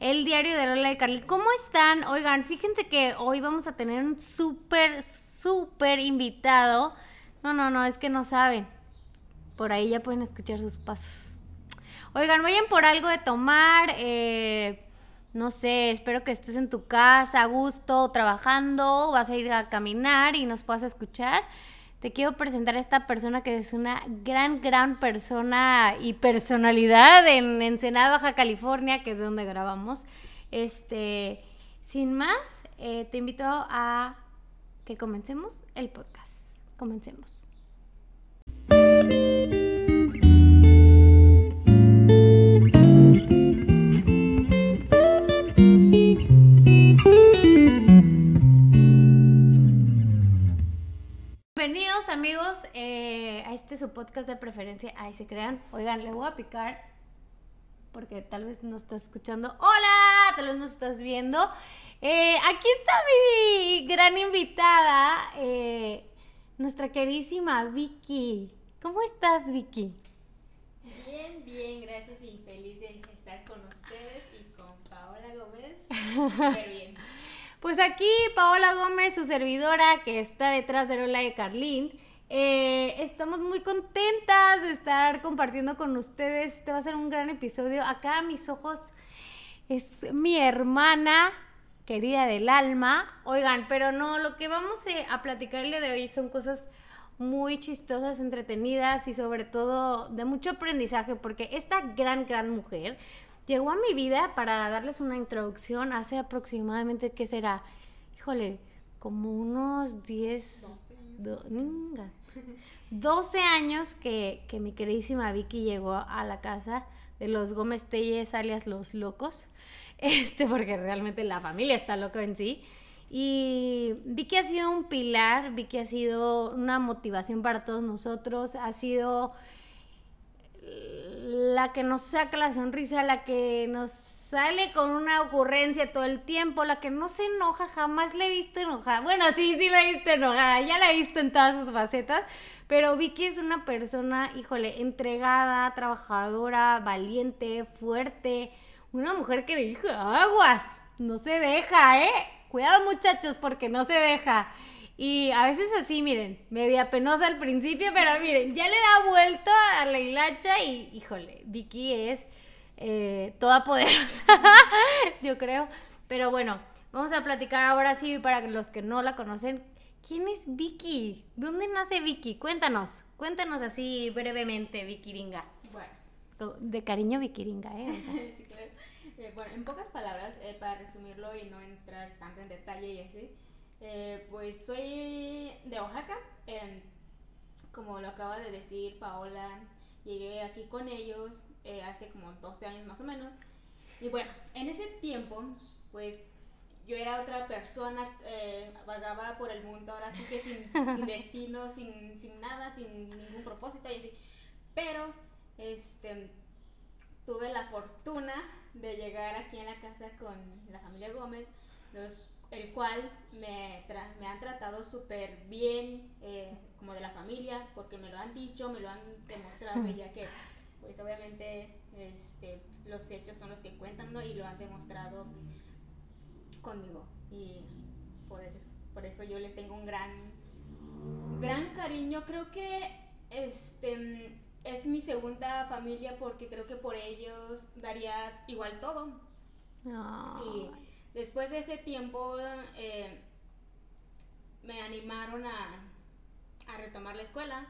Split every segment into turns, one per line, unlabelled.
El Diario de Lola y Carly. ¿Cómo están? Oigan, fíjense que hoy vamos a tener un súper, súper invitado. No, no, no, es que no saben. Por ahí ya pueden escuchar sus pasos. Oigan, vayan por algo de tomar. Eh, no sé, espero que estés en tu casa a gusto, trabajando, vas a ir a caminar y nos puedas escuchar. Te quiero presentar a esta persona que es una gran, gran persona y personalidad en Ensenada, Baja California, que es de donde grabamos. Este, sin más, eh, te invito a que comencemos el podcast. Comencemos. Eh, a este su podcast de preferencia. Ahí se crean. Oigan, le voy a picar porque tal vez no estás escuchando. Hola, tal vez no estás viendo. Eh, aquí está mi gran invitada, eh, nuestra queridísima Vicky. ¿Cómo estás, Vicky?
Bien, bien, gracias y feliz de estar con ustedes y con Paola Gómez. Súper bien.
Pues aquí Paola Gómez, su servidora, que está detrás de Lola de Carlín. Eh, estamos muy contentas de estar compartiendo con ustedes. Este va a ser un gran episodio. Acá a mis ojos es mi hermana querida del alma. Oigan, pero no, lo que vamos eh, a platicar el día de hoy son cosas muy chistosas, entretenidas y sobre todo de mucho aprendizaje, porque esta gran, gran mujer llegó a mi vida para darles una introducción hace aproximadamente, ¿qué será? Híjole, como unos 10, 12 años, 12 años que, que, mi queridísima Vicky llegó a la casa de los Gómez Telles, alias Los Locos, este, porque realmente la familia está loca en sí. Y Vicky ha sido un pilar, Vicky ha sido una motivación para todos nosotros, ha sido la que nos saca la sonrisa, la que nos sale con una ocurrencia todo el tiempo, la que no se enoja, jamás le he visto enojada. Bueno, sí, sí la he visto enojada, ya la he visto en todas sus facetas, pero Vicky es una persona, híjole, entregada, trabajadora, valiente, fuerte, una mujer que me dijo, aguas, no se deja, ¿eh? Cuidado muchachos porque no se deja. Y a veces así, miren, media penosa al principio, pero miren, ya le da vuelta a la hilacha y, híjole, Vicky es eh, toda poderosa, yo creo. Pero bueno, vamos a platicar ahora sí para los que no la conocen. ¿Quién es Vicky? ¿Dónde nace Vicky? Cuéntanos, cuéntanos así brevemente, Vikiringa.
Bueno.
De cariño Vikiringa, ¿eh?
sí, claro. Eh, bueno, en pocas palabras, eh, para resumirlo y no entrar tanto en detalle y así, eh, pues soy de Oaxaca, como lo acaba de decir Paola, llegué aquí con ellos eh, hace como 12 años más o menos. Y bueno, en ese tiempo, pues yo era otra persona, eh, vagaba por el mundo, ahora sí que sin, sin destino, sin, sin, nada, sin ningún propósito y así. Pero, este, tuve la fortuna de llegar aquí en la casa con la familia Gómez, los el cual me, me han tratado súper bien, eh, como de la familia, porque me lo han dicho, me lo han demostrado, ya que, pues obviamente, este, los hechos son los que cuentan, ¿no? Y lo han demostrado conmigo. Y por, por eso yo les tengo un gran, gran cariño. Creo que, este, es mi segunda familia porque creo que por ellos daría igual todo. Y Después de ese tiempo eh, me animaron a, a, retomar la escuela,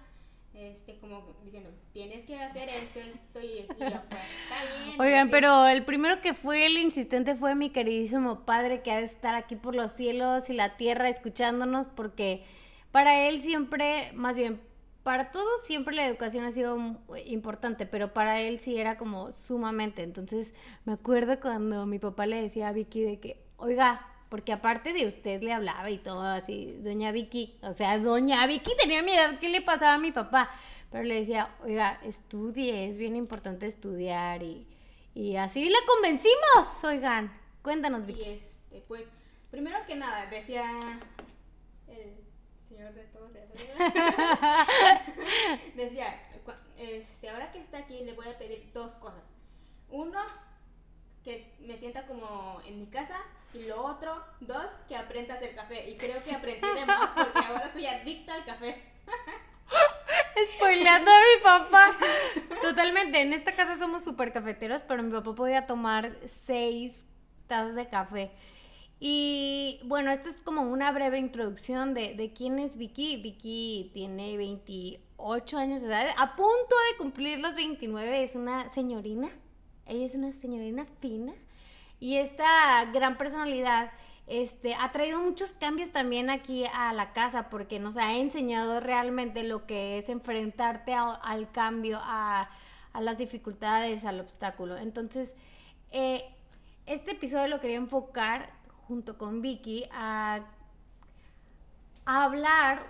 este, como diciendo, tienes que hacer esto, esto y, pues, está bien.
Oigan, pero el primero que fue el insistente fue mi queridísimo padre que ha de estar aquí por los cielos y la tierra escuchándonos porque para él siempre, más bien para todos siempre la educación ha sido importante, pero para él sí era como sumamente. Entonces me acuerdo cuando mi papá le decía a Vicky de que, oiga, porque aparte de usted le hablaba y todo así, doña Vicky, o sea, doña Vicky tenía mi edad, ¿qué le pasaba a mi papá? Pero le decía, oiga, estudie, es bien importante estudiar y, y así la convencimos, oigan, cuéntanos Vicky.
Y este, pues, primero que nada, decía el señor de todos, decía, este, ahora que está aquí le voy a pedir dos cosas. uno, que me sienta como en mi casa. Y lo otro, dos, que aprenda a hacer café. Y creo que aprendí de más porque ahora soy adicta al café.
Spoileando a mi papá. Totalmente. En esta casa somos súper cafeteros, pero mi papá podía tomar seis tazas de café. Y bueno, esta es como una breve introducción de, de quién es Vicky. Vicky tiene 28 años de edad, a punto de cumplir los 29, es una señorina. Ella es una señorina fina. Y esta gran personalidad este, ha traído muchos cambios también aquí a la casa porque nos ha enseñado realmente lo que es enfrentarte al cambio, a, las dificultades, al obstáculo. Entonces, eh, este episodio lo quería enfocar junto con Vicky a, hablar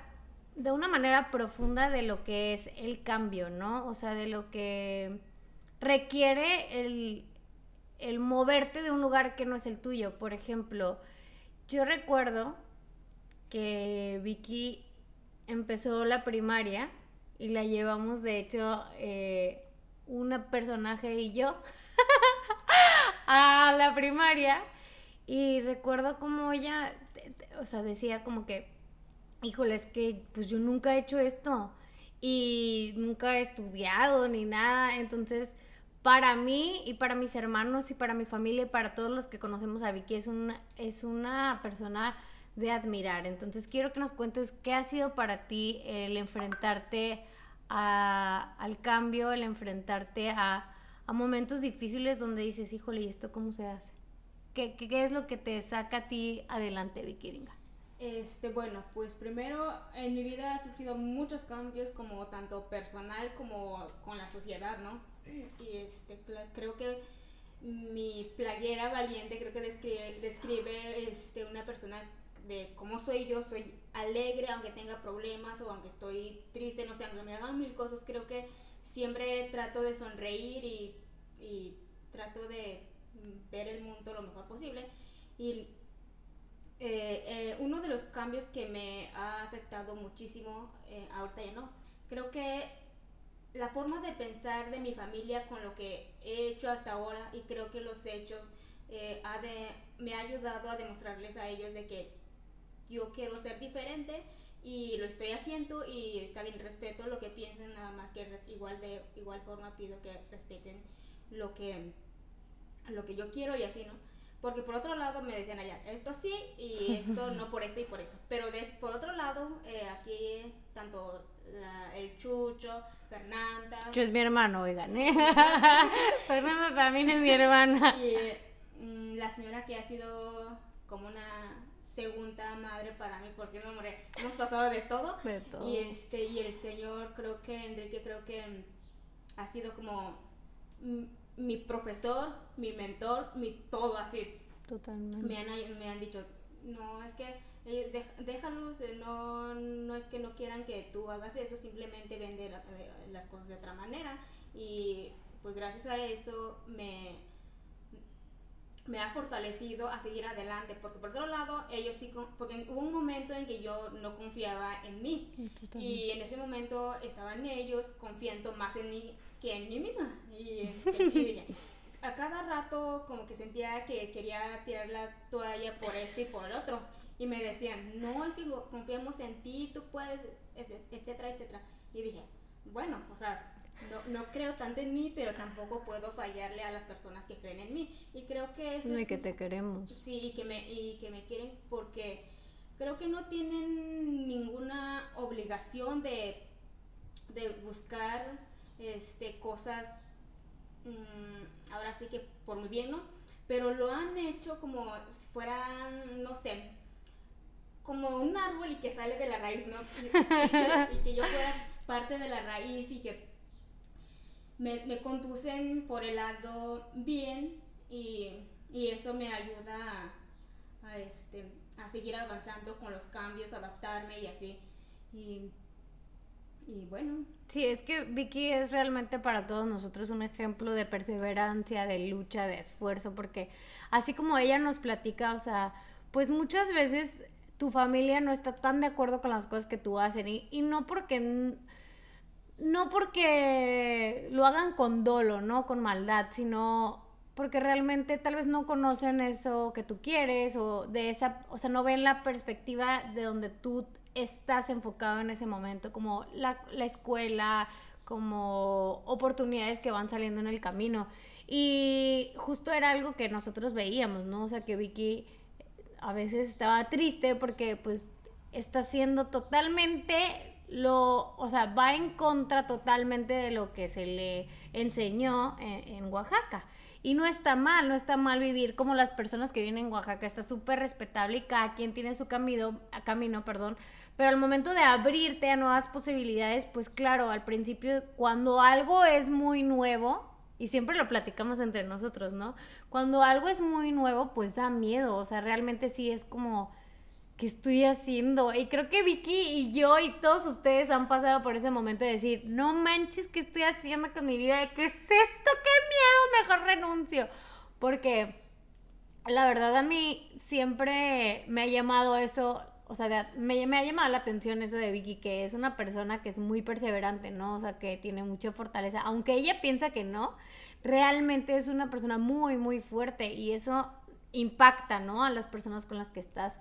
de una manera profunda de lo que es el cambio, ¿no? O sea, de lo que requiere el, el moverte de un lugar que no es el tuyo. Por ejemplo, yo recuerdo que Vicky empezó la primaria y la llevamos, de hecho, eh, una personaje y yo a la primaria y recuerdo como ella, o sea, decía como que, híjole, es que pues yo nunca he hecho esto y nunca he estudiado ni nada. Entonces, para mí y para mis hermanos y para mi familia y para todos los que conocemos a Vicky, es una, es una persona de admirar. Entonces, quiero que nos cuentes qué ha sido para ti el enfrentarte al cambio, el enfrentarte a, a momentos difíciles donde dices, híjole, ¿y esto cómo se hace? ¿Qué, qué, es lo que te saca a ti adelante, Vicky
Este, bueno, pues primero en mi vida ha surgido muchos cambios como tanto personal como con la sociedad, ¿no? Y este, creo que mi playera valiente creo que describe, describe este, una persona de cómo soy yo, soy alegre aunque tenga problemas o aunque estoy triste, no sé, aunque me hagan mil cosas, creo que siempre trato de sonreír y, y trato de ver el mundo lo mejor posible. Y eh, eh, uno de los cambios que me ha afectado muchísimo, eh, ahorita ya no, creo que la forma de pensar de mi familia con lo que he hecho hasta ahora y creo que los hechos me ha ayudado a demostrarles a ellos de que yo quiero ser diferente y lo estoy haciendo y está bien, respeto lo que piensen, nada más que igual de igual forma pido que respeten lo que lo que yo quiero y así, ¿no? Porque por otro lado me decían allá, esto sí y esto no por esto y por esto. Pero por otro lado, eh, aquí tanto el Chucho, Fernanda.
Chucho es mi hermano, oigan, ¿eh? Fernanda también es mi hermana.
Y mm, la señora que ha sido como una segunda madre para mí, porque no, hombre, hemos pasado de todo.
De todo.
Y, este, y el señor, creo que Enrique, creo que ha sido como mm, mi profesor, mi mentor, mi todo así.
Totalmente.
Me han, me han dicho, no, es que eh, déjalos, eh, no, no es que no quieran que tú hagas esto, simplemente vende eh, las cosas de otra manera. Y pues gracias a eso me, me ha fortalecido a seguir adelante, porque por otro lado, ellos sí, porque hubo un momento en que yo no confiaba en mí, y en ese momento estaban ellos confiando más en mí que en mí misma. Y, este, a cada rato como que sentía que quería tirar la toalla por esto y por el otro. Y me decían, no, es que confiamos en ti, tú puedes, etcétera, etcétera. Y dije, bueno, o sea, no, no, creo tanto en mí, pero tampoco puedo fallarle a las personas que creen en mí. Y creo que eso...
No, y que te queremos.
Sí, y que, me, y que me quieren porque creo que no tienen ninguna obligación de, de buscar este, cosas, mm, ahora sí que por mi bien, ¿no? Pero lo han hecho como si fueran, no sé, como un árbol y que sale de la raíz, ¿no? Y, que yo fuera parte de la raíz y que me, me conducen por el lado bien y, y eso me ayuda a, este, a seguir avanzando con los cambios, adaptarme y así. Y y bueno.
Sí, es que Vicky es realmente para todos nosotros un ejemplo de perseverancia, de lucha, de esfuerzo, porque así como ella nos platica, o sea, pues muchas veces tu familia no está tan de acuerdo con las cosas que tú haces y, y no porque no porque lo hagan con dolo, ¿no? Con maldad, sino porque realmente tal vez no conocen eso que tú quieres o de esa, o sea, no ven la perspectiva de donde tú estás enfocado en ese momento, como la, la escuela, como oportunidades que van saliendo en el camino. Y justo era algo que nosotros veíamos, ¿no? O sea, que Vicky a veces estaba triste porque pues está haciendo totalmente lo, o sea, va en contra totalmente de lo que se le enseñó en, Oaxaca. Y no está mal, no está mal vivir como las personas que vienen en Oaxaca, está súper respetable y cada quien tiene su camino, camino, perdón. Pero al momento de abrirte a nuevas posibilidades, pues claro, al principio cuando algo es muy nuevo, y siempre lo platicamos entre nosotros, ¿no? Cuando algo es muy nuevo, pues da miedo, o sea, realmente sí es como, ¿qué estoy haciendo? Y creo que Vicky y yo y todos ustedes han pasado por ese momento de decir, no manches, ¿qué estoy haciendo con mi vida? ¿Qué es esto? ¡Qué miedo! Mejor renuncio. Porque la verdad a mí siempre me ha llamado eso, o sea, me, me, ha llamado la atención eso de Vicky, que es una persona que es muy perseverante, ¿no? O sea, que tiene mucha fortaleza, aunque ella piensa que no, realmente es una persona muy, muy fuerte y eso impacta, ¿no? A las personas con las que estás.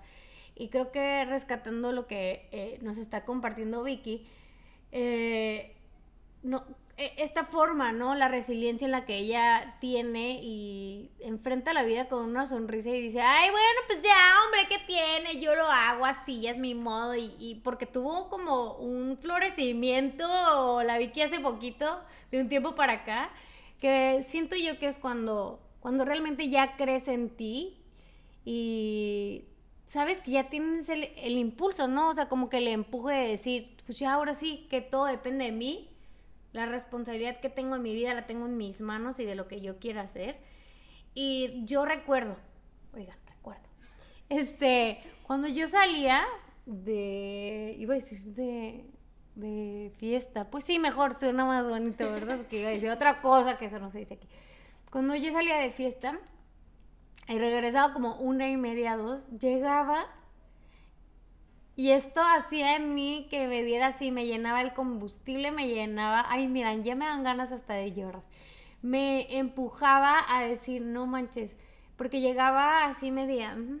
Y creo que rescatando lo que eh, nos está compartiendo Vicky, eh, no, e, esta forma, ¿no? La resiliencia en la que ella tiene y enfrenta la vida con una sonrisa y dice, ay, bueno, pues ya, hombre, ¿qué tiene? Yo lo hago así, es mi modo. Y, y porque tuvo como un florecimiento, la Vicky hace poquito, de un tiempo para acá, que siento yo que es cuando, cuando realmente ya crees en ti y sabes que ya tienes el, impulso, ¿no? O sea, como que el empuje de decir, pues ya ahora sí, que todo depende de mí, la responsabilidad que tengo en mi vida la tengo en mis manos y de lo que yo quiera hacer. Y yo recuerdo, oigan, recuerdo, este, cuando yo salía de, iba a decir de, de fiesta, pues sí, mejor suena más bonito, ¿verdad? Porque iba a decir otra cosa que eso no se dice aquí. Cuando yo salía de fiesta, y regresaba como una y media, dos, llegaba y esto hacía en mí que me diera así, me llenaba el combustible, me llenaba, ay, miran, ya me dan ganas hasta de llorar. Me empujaba a decir, no manches, porque llegaba así media, mm,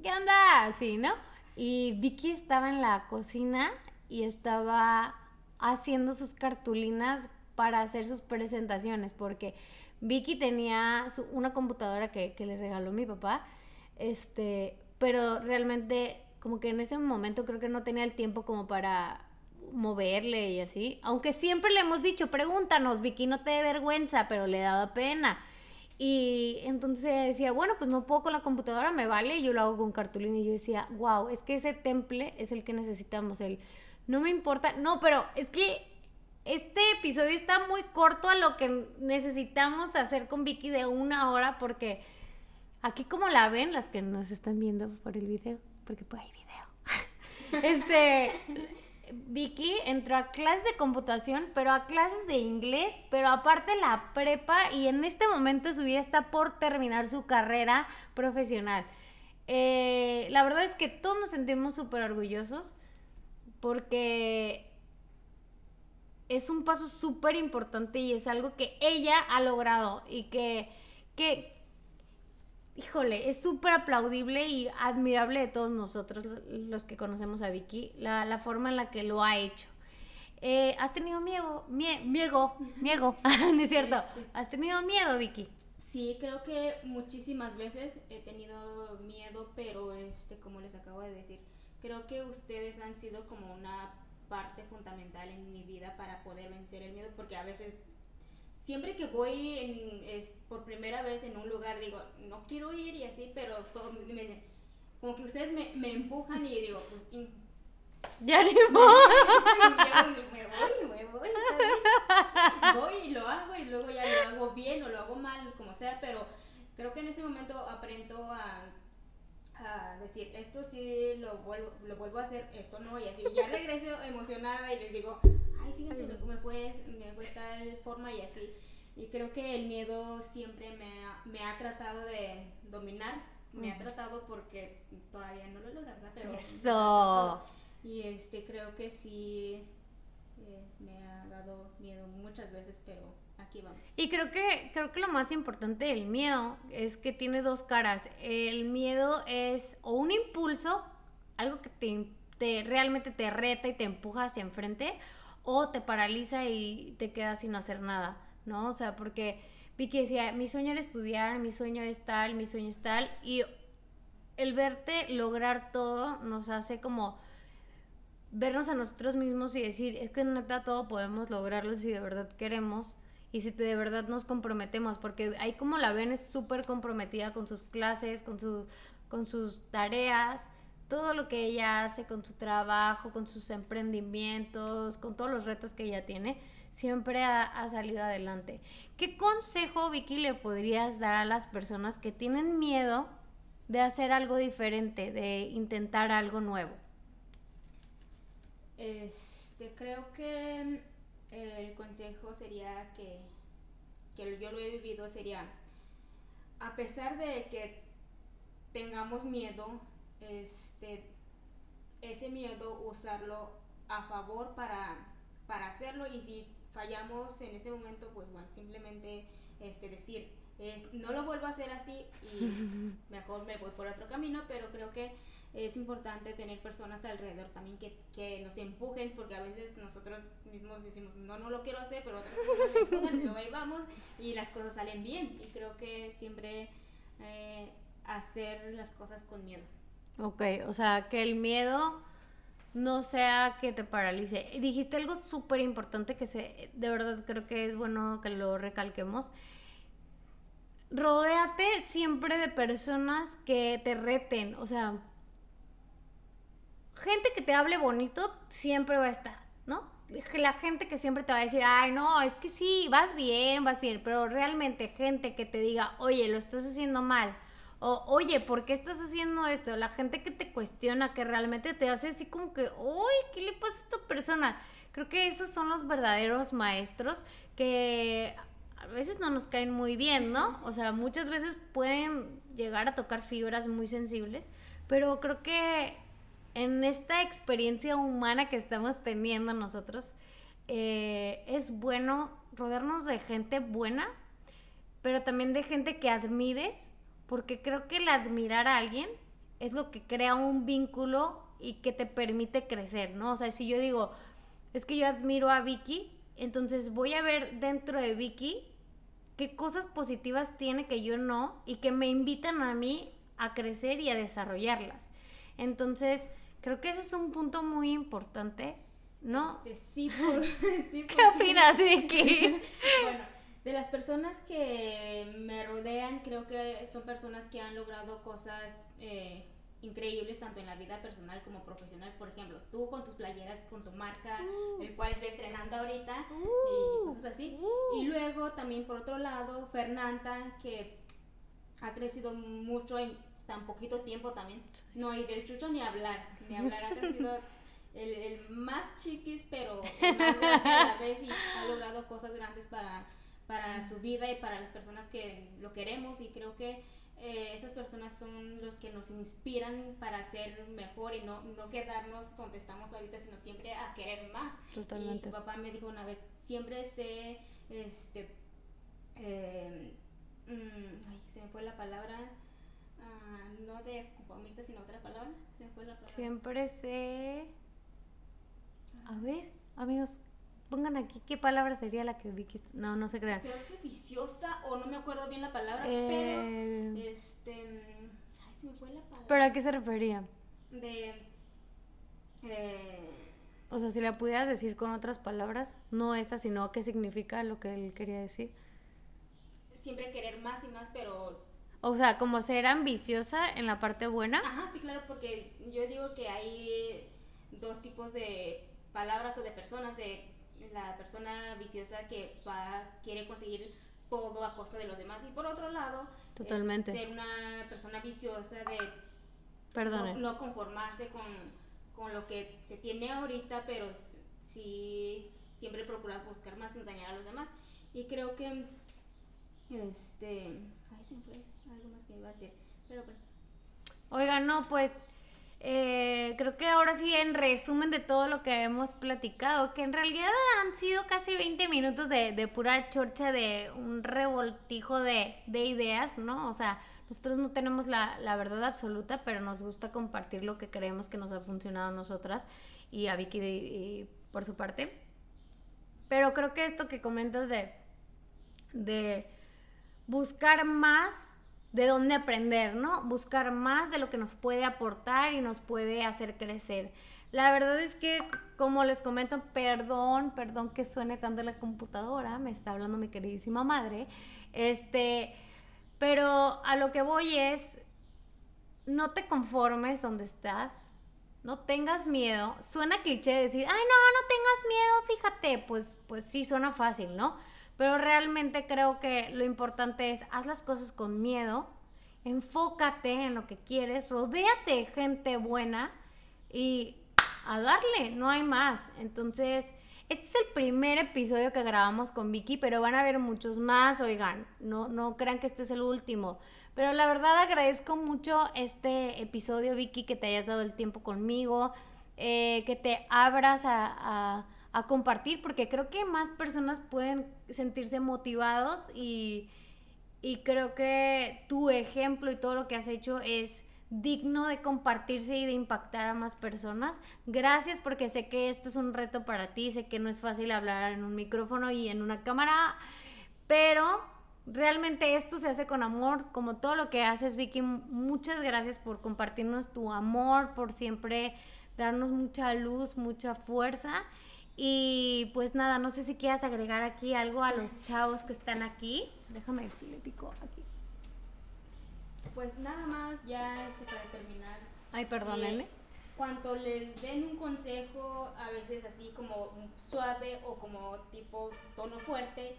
¿qué onda? Así, ¿no? Y Vicky estaba en la cocina y estaba haciendo sus cartulinas para hacer sus presentaciones, porque Vicky tenía una computadora que, le regaló mi papá, este, pero realmente como que en ese momento creo que no tenía el tiempo como para moverle y así. Aunque siempre le hemos dicho, pregúntanos, Vicky, no te dé vergüenza, pero le daba pena. Y entonces decía, bueno, pues no puedo con la computadora, me vale, yo lo hago con cartulina. Y yo decía, wow, es que ese temple es el que necesitamos, el no me importa, no, pero es que este episodio está muy corto a lo que necesitamos hacer con Vicky de una hora porque aquí como la ven las que nos están viendo por el video, porque pues hay video. este Vicky entró a clases de computación, pero a clases de inglés, pero aparte la prepa y en este momento su vida está por terminar su carrera profesional. Eh, la verdad es que todos nos sentimos súper orgullosos porque es un paso súper importante y es algo que ella ha logrado y que, que híjole, es súper aplaudible y admirable de todos nosotros, los que conocemos a Vicky, la, forma en la que lo ha hecho. Eh, ¿Has tenido miedo? Mie miedo, miedo, ¿no es cierto? Este. ¿Has tenido miedo, Vicky?
Sí, creo que muchísimas veces he tenido miedo, pero este, como les acabo de decir, creo que ustedes han sido como una parte fundamental en mi vida para poder vencer el miedo, porque a veces, siempre que voy en, es por primera vez en un lugar, digo, no quiero ir y así, pero me, como que ustedes me, me, empujan y digo, pues...
ya ni
voy. me voy, me voy, Voy y lo hago y luego ya lo hago bien o lo hago mal, como sea, pero creo que en ese momento aprendo a a decir, esto sí lo vuelvo, lo vuelvo a hacer, esto no, y así. Ya regreso emocionada y les digo, ay, fíjense, me, fue, me fue tal forma y así. Y creo que el miedo siempre me ha, me ha tratado de dominar, me ha tratado porque todavía no lo logro, ¿verdad? Pero
Eso.
Y este, creo que sí, eh, me ha dado miedo muchas veces, pero aquí vamos.
Y creo que, creo que lo más importante del miedo es que tiene dos caras. El miedo es o un impulso, algo que te, te realmente te reta y te empuja hacia enfrente, o te paraliza y te quedas sin hacer nada, ¿no? O sea, porque Vicky decía, mi sueño era estudiar, mi sueño es tal, mi sueño es tal, y el verte lograr todo nos hace como vernos a nosotros mismos y decir, es que neta todo podemos lograrlo si de verdad queremos y si de verdad nos comprometemos, porque ahí como la ven es súper comprometida con sus clases, con, su, con sus tareas, todo lo que ella hace con su trabajo, con sus emprendimientos, con todos los retos que ella tiene, siempre ha, ha, salido adelante. ¿Qué consejo, Vicky, le podrías dar a las personas que tienen miedo de hacer algo diferente, de intentar algo nuevo?
Este, creo que el consejo sería que, que yo lo he vivido, sería, a pesar de que tengamos miedo, este, ese miedo usarlo a favor para, para hacerlo y si fallamos en ese momento, pues bueno, simplemente este, decir, es, no lo vuelvo a hacer así y mejor me voy por otro camino, pero creo que es importante tener personas alrededor también que, que nos empujen, porque a veces nosotros mismos decimos, no, no lo quiero hacer, pero otras personas nos empujan luego ahí vamos y las cosas salen bien. Y creo que siempre eh, hacer las cosas con miedo.
Ok, o sea, que el miedo no sea que te paralice. Dijiste algo súper importante que se, de verdad creo que es bueno que lo recalquemos rodéate siempre de personas que te reten, o sea, gente que te hable bonito siempre va a estar, ¿no? La gente que siempre te va a decir, ay, no, es que sí, vas bien, vas bien, pero realmente gente que te diga, oye, lo estás haciendo mal, o oye, ¿por qué estás haciendo esto? La gente que te cuestiona, que realmente te hace así como que, uy, ¿qué le pasa a esta persona? Creo que esos son los verdaderos maestros que a veces no nos caen muy bien, ¿no? O sea, muchas veces pueden llegar a tocar fibras muy sensibles, pero creo que en esta experiencia humana que estamos teniendo nosotros, eh, es bueno rodearnos de gente buena, pero también de gente que admires, porque creo que el admirar a alguien es lo que crea un vínculo y que te permite crecer, ¿no? O sea, si yo digo, es que yo admiro a Vicky, entonces voy a ver dentro de Vicky qué cosas positivas tiene que yo no y que me invitan a mí a crecer y a desarrollarlas. Entonces, Creo que ese es un punto muy importante, ¿no?
Este, sí, por, sí
¿Qué opinas, Vicky?
bueno, de las personas que me rodean, creo que son personas que han logrado cosas eh, increíbles tanto en la vida personal como profesional. Por ejemplo, tú con tus playeras, con tu marca, uh. el cual está estrenando ahorita y uh. cosas así. Uh. Y luego también por otro lado, Fernanda, que ha crecido mucho en tan poquito tiempo también. No, y del chucho ni hablar, ni hablar, ha crecido el, el más chiquis, pero el más grande a la vez y ha logrado cosas grandes para, para su vida y para las personas que lo queremos y creo que eh, esas personas son los que nos inspiran para ser mejor y no, no quedarnos donde estamos ahorita, sino siempre a querer más.
Totalmente.
Y tu papá me dijo una vez, siempre sé, este, eh, mm, ay, se me fue la palabra, Ah, no de conformista, sino otra palabra. Se fue la palabra.
Siempre sé. A ver, amigos, pongan aquí qué palabra sería la que Vicky. No, no se crean.
Creo que viciosa, o no me acuerdo bien la palabra, pero. Eh, este. Ay, se me fue la palabra.
¿Pero a qué se refería?
De. Eh,
o sea, si la pudieras decir con otras palabras, no esa, sino qué significa lo que él quería decir.
Siempre querer más y más, pero
o sea, como ser ambiciosa en la parte buena.
Ajá, sí, claro, porque yo digo que hay dos tipos de palabras o de personas, de la persona viciosa que va, quiere conseguir todo a costa de los demás y por otro lado,
Totalmente.
ser una persona viciosa de
no,
no, conformarse con, con, lo que se tiene ahorita, pero sí siempre procurar buscar más sin dañar a los demás. Y creo que este, ay, se fue algo más que iba a decir, pero bueno.
Oiga, no, pues eh, creo que ahora sí, en resumen de todo lo que hemos platicado, que en realidad han sido casi 20 minutos de, pura chorcha, de un revoltijo de, ideas, ¿no? O sea, nosotros no tenemos la, verdad absoluta, pero nos gusta compartir lo que creemos que nos ha funcionado a nosotras y a Vicky por su parte. Pero creo que esto que comentas de, de buscar más de dónde aprender, ¿no? Buscar más de lo que nos puede aportar y nos puede hacer crecer. La verdad es que, como les comento, perdón, perdón que suene tanto la computadora, me está hablando mi queridísima madre, este, pero a lo que voy es, no te conformes donde estás, no tengas miedo. Suena cliché decir, ay, no, no tengas miedo, fíjate, pues, pues sí, suena fácil, ¿no? Pero realmente creo que lo importante es, haz las cosas con miedo, enfócate en lo que quieres, rodéate gente buena y a darle, no hay más. Entonces, este es el primer episodio que grabamos con Vicky, pero van a haber muchos más, oigan, no, no crean que este es el último. Pero la verdad agradezco mucho este episodio, Vicky, que te hayas dado el tiempo conmigo, eh, que te abras a compartir, porque creo que más personas pueden sentirse motivados y, y creo que tu ejemplo y todo lo que has hecho es digno de compartirse y de impactar a más personas. Gracias porque sé que esto es un reto para ti, sé que no es fácil hablar en un micrófono y en una cámara, pero realmente esto se hace con amor, como todo lo que haces, Vicky. Muchas gracias por compartirnos tu amor, por siempre darnos mucha luz, mucha fuerza y pues nada, no sé si quieras agregar aquí algo a los chavos que están aquí. Déjame le pico aquí.
Pues nada más, ya este para terminar.
Ay, perdónenme.
Eh, cuanto les den un consejo, a veces así como suave o como tipo tono fuerte,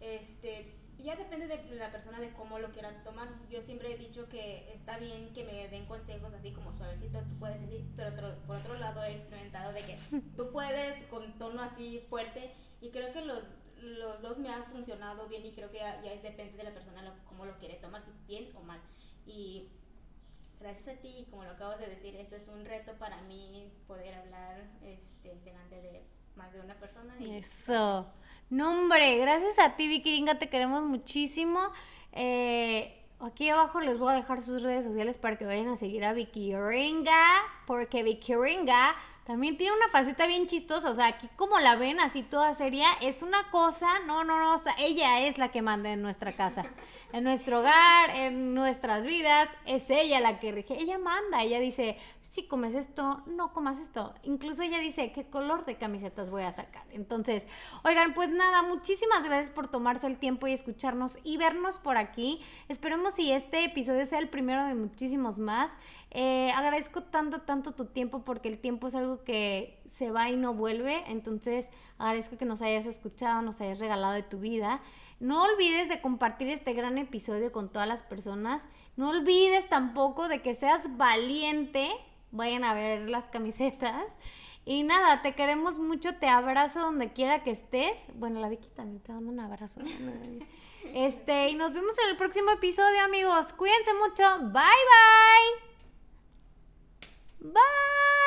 este, ya depende de la persona de cómo lo quiera tomar. Yo siempre he dicho que está bien que me den consejos así como suavecito, tú puedes decir, pero por otro lado he experimentado de que tú puedes con tono así fuerte y creo que los, los dos me han funcionado bien y creo que ya, es depende de la persona cómo lo quiere tomar, si bien o mal. Y gracias a ti, como lo acabas de decir, esto es un reto para mí poder hablar este, delante de más de una persona.
Eso. No, hombre, gracias a ti, Vicky Ringa, te queremos muchísimo. Eh, aquí abajo les voy a dejar sus redes sociales para que vayan a seguir a Vicky Ringa, porque Vicky también tiene una faceta bien chistosa, o sea, aquí como la ven así toda seria, es una cosa, no, no, no, o sea, ella es la que manda en nuestra casa, en nuestro hogar, en nuestras vidas, es ella la que rige, ella manda, ella dice, si comes esto, no comas esto, incluso ella dice, ¿qué color de camisetas voy a sacar? Entonces, oigan, pues nada, muchísimas gracias por tomarse el tiempo y escucharnos y vernos por aquí, esperemos si este episodio sea el primero de muchísimos más, eh, agradezco tanto, tanto tu tiempo porque el tiempo es algo que se va y no vuelve. Entonces agradezco que nos hayas escuchado, nos hayas regalado de tu vida. No olvides de compartir este gran episodio con todas las personas. No olvides tampoco de que seas valiente. Vayan a ver las camisetas. Y nada, te queremos mucho, te abrazo donde quiera que estés. Bueno, la Vicky también te mando un abrazo. Este, y nos vemos en el próximo episodio, amigos. Cuídense mucho. Bye bye. Bye!